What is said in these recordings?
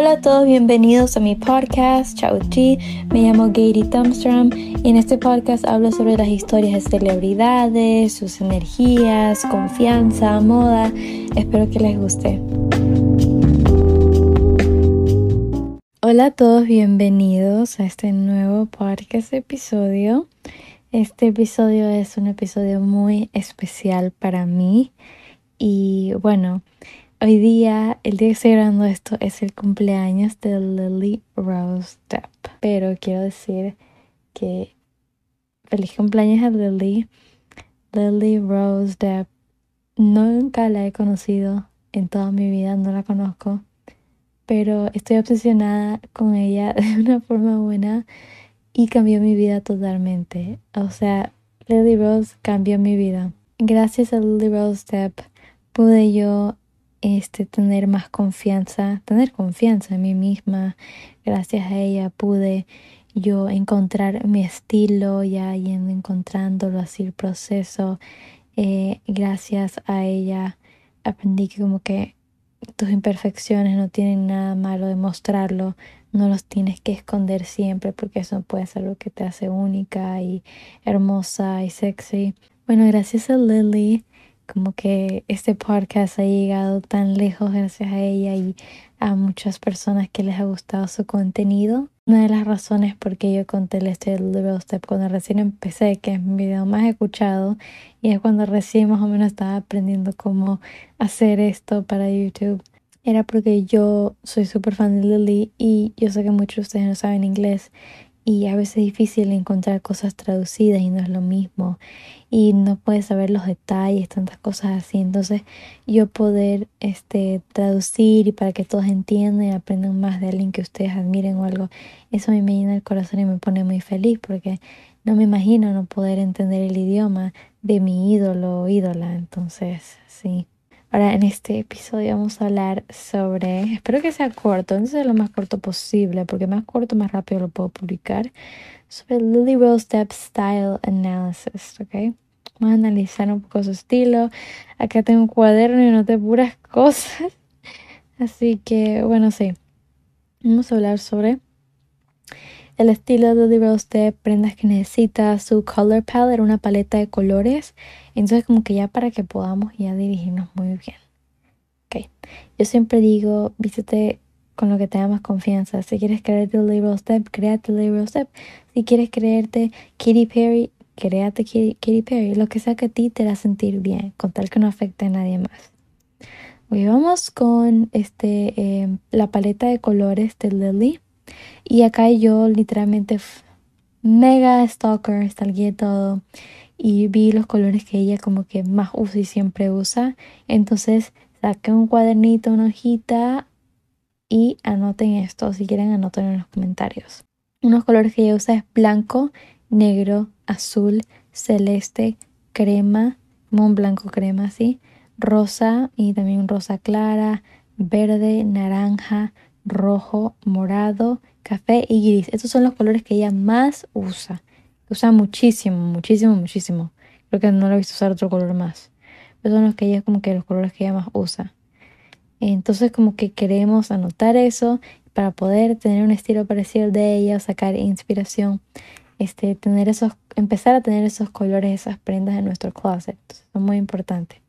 Hola a todos, bienvenidos a mi podcast Chao G. Me llamo Gary Thumbstrom y en este podcast hablo sobre las historias de celebridades, sus energías, confianza, moda. Espero que les guste. Hola a todos, bienvenidos a este nuevo podcast episodio. Este episodio es un episodio muy especial para mí y bueno, Hoy día, el día que estoy grabando esto, es el cumpleaños de Lily Rose Depp. Pero quiero decir que feliz cumpleaños a Lily. Lily Rose Depp. Nunca la he conocido en toda mi vida, no la conozco. Pero estoy obsesionada con ella de una forma buena y cambió mi vida totalmente. O sea, Lily Rose cambió mi vida. Gracias a Lily Rose Depp pude yo este, tener más confianza, tener confianza en mí misma. Gracias a ella pude yo encontrar mi estilo, ya yendo encontrándolo así el proceso. Eh, gracias a ella aprendí que como que tus imperfecciones no tienen nada malo de mostrarlo, no los tienes que esconder siempre porque eso puede ser lo que te hace única y hermosa y sexy. Bueno, gracias a Lily como que este podcast ha llegado tan lejos gracias a ella y a muchas personas que les ha gustado su contenido. Una de las razones por qué yo conté el este Little Step cuando recién empecé, que es mi video más escuchado, y es cuando recién más o menos estaba aprendiendo cómo hacer esto para YouTube, era porque yo soy súper fan de Lily y yo sé que muchos de ustedes no saben inglés y a veces es difícil encontrar cosas traducidas y no es lo mismo y no puedes saber los detalles, tantas cosas así. Entonces yo poder este, traducir y para que todos entiendan y aprendan más de alguien que ustedes admiren o algo, eso a mí me llena el corazón y me pone muy feliz porque no me imagino no poder entender el idioma de mi ídolo o ídola. Entonces, sí. Ahora en este episodio vamos a hablar sobre, espero que sea corto, entonces lo más corto posible, porque más corto, más rápido lo puedo publicar, sobre Lily Rose Depp Style Analysis, ¿ok? Vamos a analizar un poco su estilo. Acá tengo un cuaderno y noté puras cosas. Así que, bueno, sí. Vamos a hablar sobre el estilo de Rose Depp, prendas que necesita, su color palette, una paleta de colores. Entonces, como que ya para que podamos ya dirigirnos muy bien. Ok. Yo siempre digo, vístete con lo que te da más confianza. Si quieres creerte Lily Step, créate Lily Step. Si quieres creerte Katy Perry, créate Katy Perry. Lo que sea que a ti te da sentir bien, con tal que no afecte a nadie más. Hoy vamos con este em, la paleta de colores de Lily. Y acá yo literalmente mega stalker, stalkeé todo y vi los colores que ella como que más usa y siempre usa. Entonces saqué un cuadernito, una hojita y anoten esto, si quieren anoten en los comentarios. Unos colores que ella usa es blanco, negro, azul, celeste, crema, un blanco crema así, rosa y también rosa clara, verde, naranja, rojo, morado, café y gris. Estos son los colores que ella más usa. Usa muchísimo, muchísimo, muchísimo. Creo que no lo he visto usar otro color más. Pero son los que ella como que los colores que ella más usa. Entonces como que queremos anotar eso para poder tener un estilo parecido al de ella, sacar inspiración, este, tener esos, empezar a tener esos colores, esas prendas en nuestro closet. Entonces, son muy importantes.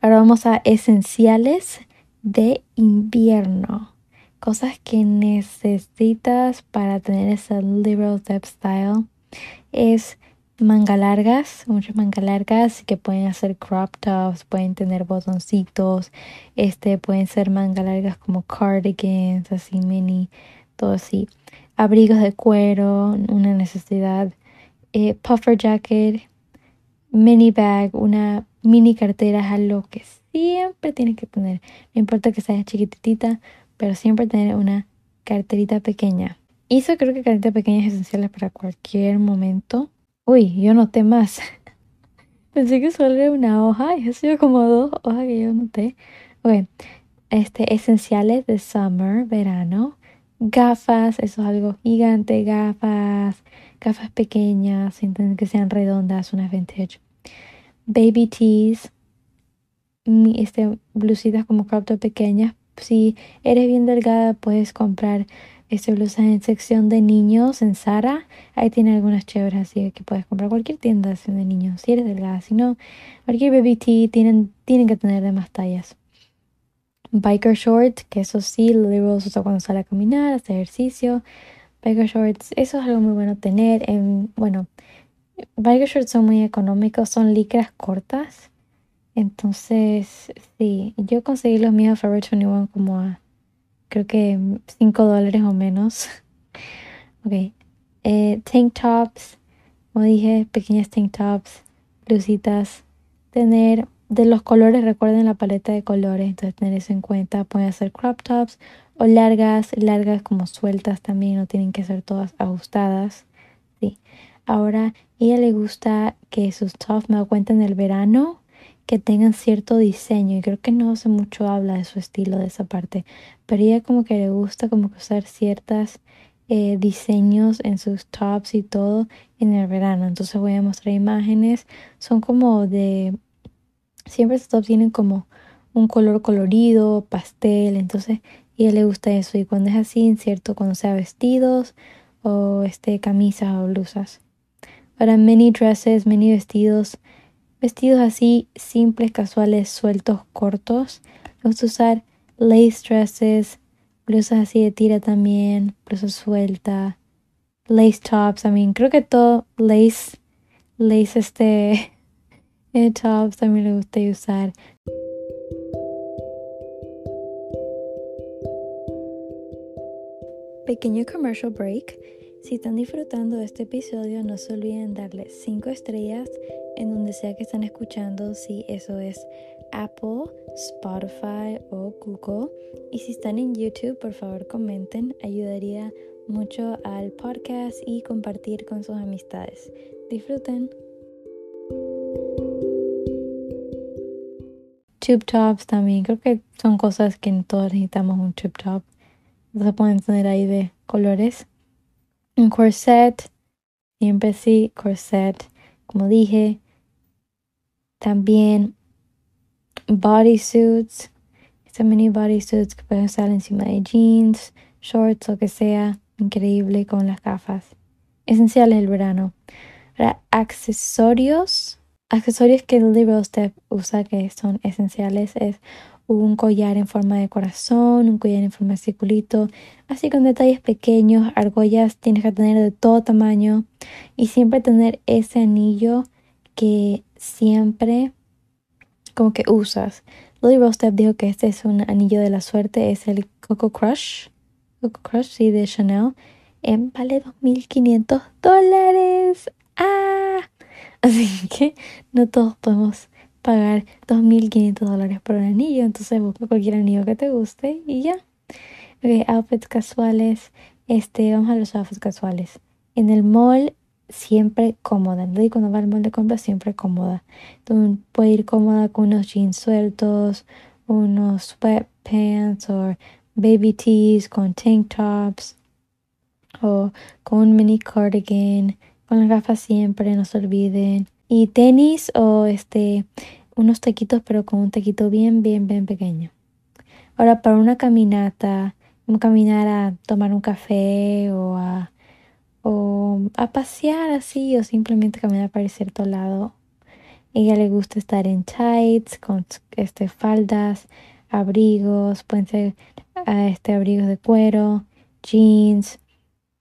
Ahora vamos a esenciales de invierno. Cosas que necesitas para tener ese liberal style es manga largas, muchas manga largas que pueden hacer crop tops, pueden tener botoncitos, este pueden ser manga largas como cardigans, así mini, todo así. Abrigos de cuero, una necesidad. Eh, puffer jacket, mini bag, una mini cartera es algo que siempre tienes que tener. No importa que sea chiquitita, pero siempre tener una carterita pequeña. Y eso creo que carterita pequeña es esencial para cualquier momento Uy, yo noté más. Pensé que solo era una hoja y ha sido como dos hojas que yo noté. Ok, este, esenciales de summer, verano. Gafas, eso es algo gigante. Gafas, gafas pequeñas, que sean redondas, unas vintage. Baby tees, este, blusitas como crop pequeñas, si eres bien delgada, puedes comprar este blusas en sección de niños en Zara. Ahí tiene algunas chéveres, así que puedes comprar cualquier tienda de niños. Si eres delgada, si no, cualquier baby tee tienen, tienen que tener de más tallas. Biker shorts, que eso sí, lo usa cuando sale a caminar, hacer ejercicio. Biker shorts, eso es algo muy bueno tener. En, bueno, biker shorts son muy económicos, son licras cortas. Entonces, sí, yo conseguí los míos Forever 21 como a creo que 5 dólares o menos. ok. Eh, tank tops, como dije, pequeñas tank tops, blusitas. Tener de los colores, recuerden la paleta de colores, entonces tener eso en cuenta. Pueden hacer crop tops o largas, largas como sueltas también, no tienen que ser todas ajustadas. Sí. Ahora, ella le gusta que sus tops, me da cuenta en el verano, que tengan cierto diseño y creo que no hace mucho habla de su estilo de esa parte pero ella como que le gusta como que usar ciertas eh, diseños en sus tops y todo en el verano. Entonces voy a mostrar imágenes son como de siempre estos tops tienen como un color colorido pastel entonces a ella le gusta eso y cuando es así cierto cuando sea vestidos o este camisas o blusas. Para mini dresses mini vestidos Vestidos así simples, casuales, sueltos, cortos. Vamos a usar lace dresses, blusas así de tira también, blusas suelta, lace tops. I creo que todo lace, lace este eh, tops también le gusta usar. Pequeño commercial break. Si están disfrutando de este episodio, no se olviden darle 5 estrellas en donde sea que están escuchando, si eso es Apple, Spotify o Google. Y si están en YouTube, por favor comenten, ayudaría mucho al podcast y compartir con sus amistades. Disfruten. Tube tops también, creo que son cosas que todos necesitamos un tube top. Se pueden tener ahí de colores. Un corset, siempre sí, corset, como dije, también bodysuits, estos mini bodysuits que pueden usar encima de jeans, shorts, o que sea, increíble con las gafas. Esenciales del verano. Para accesorios, accesorios que Lily Step usa que son esenciales es un collar en forma de corazón, un collar en forma de circulito, así con detalles pequeños, argollas tienes que tener de todo tamaño y siempre tener ese anillo que siempre como que usas. Lily Rose Depp dijo que este es un anillo de la suerte, es el Coco Crush, Coco Crush, sí, de Chanel. En vale 2.500 dólares. ¡Ah! Así que no todos podemos pagar 2.500 dólares por un anillo. Entonces busca cualquier anillo que te guste y ya. Ok, outfits casuales. Este, vamos a los outfits casuales. En el mall siempre cómoda. No cuando va al mall de compras, siempre cómoda. Entonces puede ir cómoda con unos jeans sueltos, unos sweatpants o baby tees con tank tops o con un mini cardigan, con las gafas siempre, no se olviden. Y tenis o este unos taquitos pero con un taquito bien, bien, bien pequeño. Ahora para una caminata, como caminar a tomar un café o a o a pasear así o simplemente caminar para cierto lado. Ella le gusta estar en tights, con este, faldas, abrigos, pueden ser ah, este, abrigos de cuero, jeans,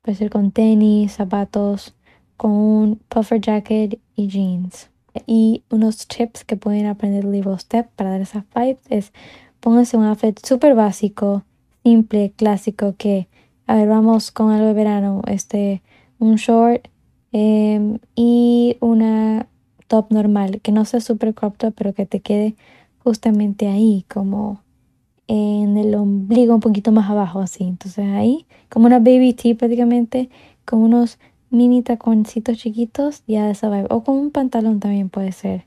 puede ser con tenis, zapatos, con un puffer jacket y jeans. Y unos tips que pueden aprender Libro Step para dar esas vibes es pónganse un outfit súper básico, simple, clásico que, a ver, vamos con algo de verano, este un short em, y una top normal, que no sea super crop pero que te quede justamente ahí, como en el ombligo un poquito más abajo, así. Entonces ahí, como una baby tee prácticamente, con unos mini taconcitos chiquitos, ya de esa vibe. O con un pantalón también puede ser.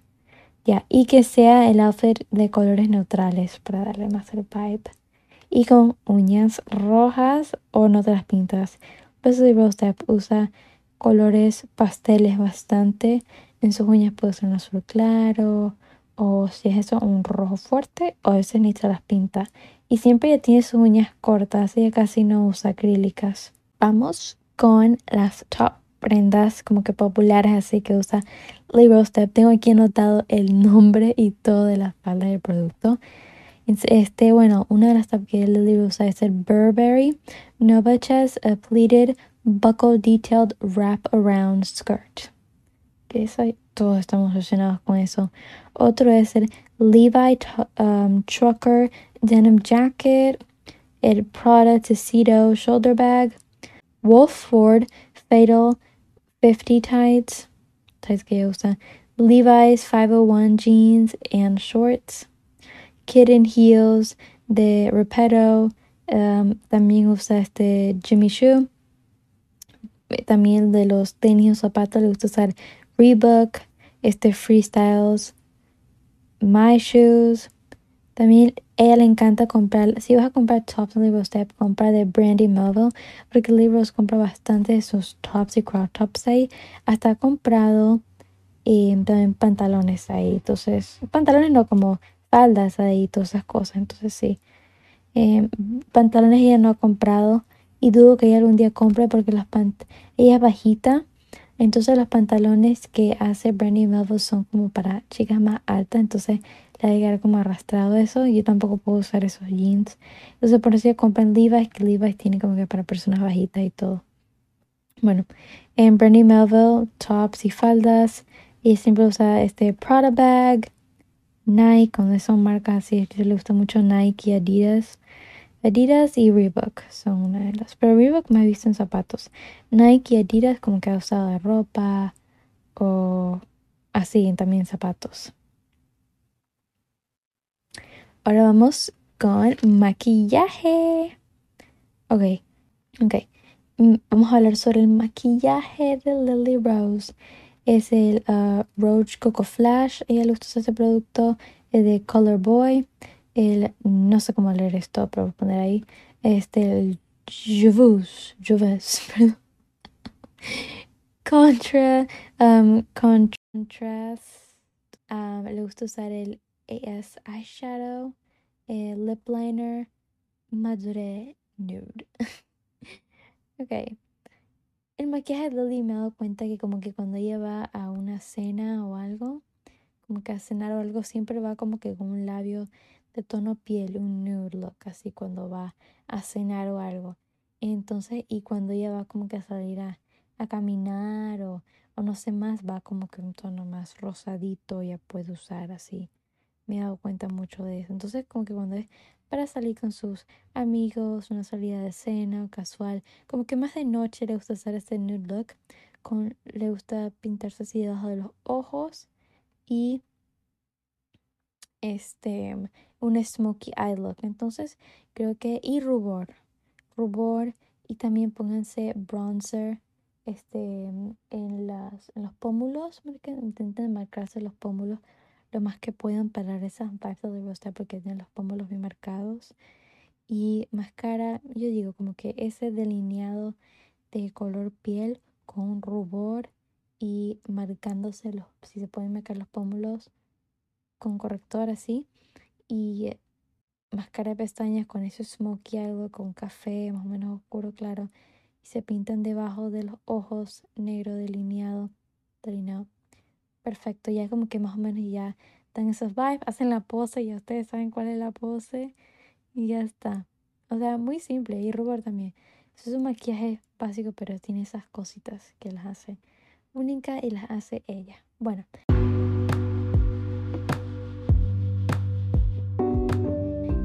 Ya, y que sea el outfit de colores neutrales para darle más el vibe. Y con uñas rojas o no te las pintas. Beso de Rose Step usa colores pasteles bastante. En sus uñas puede ser un azul claro o si es eso, un rojo fuerte, o a veces ni se las pinta. Y siempre ella tiene sus uñas cortas, ella casi no usa acrílicas. Vamos con las top prendas como que populares así que usa Libro Step. Tengo aquí anotado el nombre y todo de la falda del producto. Este, bueno, una de las top que el libro usa es el Burberry Nova Chest a Pleated Buckle Detailed Wrap Around Skirt. Que eso, todos estamos relacionados con eso. Otro es el Levi um, Trucker Denim Jacket, el Prada Tuxedo Shoulder Bag, Wolf Ford Fatal 50 tights, tights que usa, Levi's 501 jeans and shorts, Kitten Heels de Repetto, um, también usa este Jimmy Choo, también de los tenis o zapatos le gusta usar Reebok, este Freestyles, My Shoes, también ella le encanta comprar, si vas a comprar tops en Libro Step, compra de Brandy Melville, porque Libros compra bastante de sus tops y crop tops ahí. Hasta ha comprado em, también pantalones ahí. Entonces, pantalones no como faldas ahí, todas esas cosas. Entonces, sí. Em, pantalones ella no ha comprado y dudo que ella algún día compre porque las pant ella es bajita. Entonces, los pantalones que hace Brandy Melville son como para chicas más altas. Entonces, le llegar como arrastrado eso. Y yo tampoco puedo usar esos jeans. Entonces por eso yo compré en Levi's, que Levi's tiene como que para personas bajitas y todo. Bueno, en Brandy Melville, tops y faldas. Y siempre usa este Prada bag, Nike, cuando son marcas así. Le gusta mucho Nike y Adidas. Adidas y Reebok son una de las. Pero Reebok me ha visto en zapatos. Nike y Adidas como que ha usado de ropa o así también zapatos. Ahora vamos con maquillaje. Ok, ok. Mm, vamos a hablar sobre el maquillaje de Lily Rose. Es el uh, Roach Coco Flash. Ella le gusta este producto. Es de Color Boy. El, no sé cómo leer esto, pero poner ahí. Este, el Juvus. Perdón. Contra. Um, contrast. Um, le gusta usar el AS Eyeshadow, eh, Lip Liner, Madure Nude. ok. El maquillaje de Lily me he dado cuenta que como que cuando ella va a una cena o algo, como que a cenar o algo, siempre va como que con un labio de tono piel, un nude look, así cuando va a cenar o algo. Entonces, y cuando ella va como que a salir a, caminar o, o no sé más, va como que un tono más rosadito, ya puede usar así me he dado cuenta mucho de eso. Entonces, como que cuando es para salir con sus amigos, una salida de cena o casual, como que más de noche le gusta hacer este nude look, con, le gusta pintarse así debajo de los ojos y este un smoky eye look. Entonces, creo que y rubor, rubor y también pónganse bronzer este en las en los pómulos, intenten marcarse los pómulos lo más que puedan para esas partes de rostro porque tienen los pómulos bien marcados. Y máscara, yo digo como que ese delineado de color piel con rubor y marcándose los, si se pueden marcar los pómulos con corrector así. Y máscara de pestañas con ese smokey algo con café más o menos oscuro claro. Y se pintan debajo de los ojos negro delineado. Delineado perfecto, ya como que más o menos ya dan esos vibes, hacen la pose, y ustedes saben cuál es la pose y ya está. O sea, muy simple y rubor también. Eso es un maquillaje básico, pero tiene esas cositas que las hace única y las hace ella. Bueno.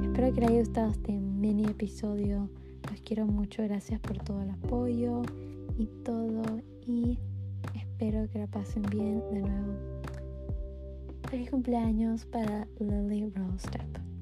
Espero que les haya gustado este mini episodio. Los quiero mucho. Gracias por todo el apoyo y todo. Y Espero que la pasen bien de nuevo. Feliz cumpleaños para Lily Rose Step.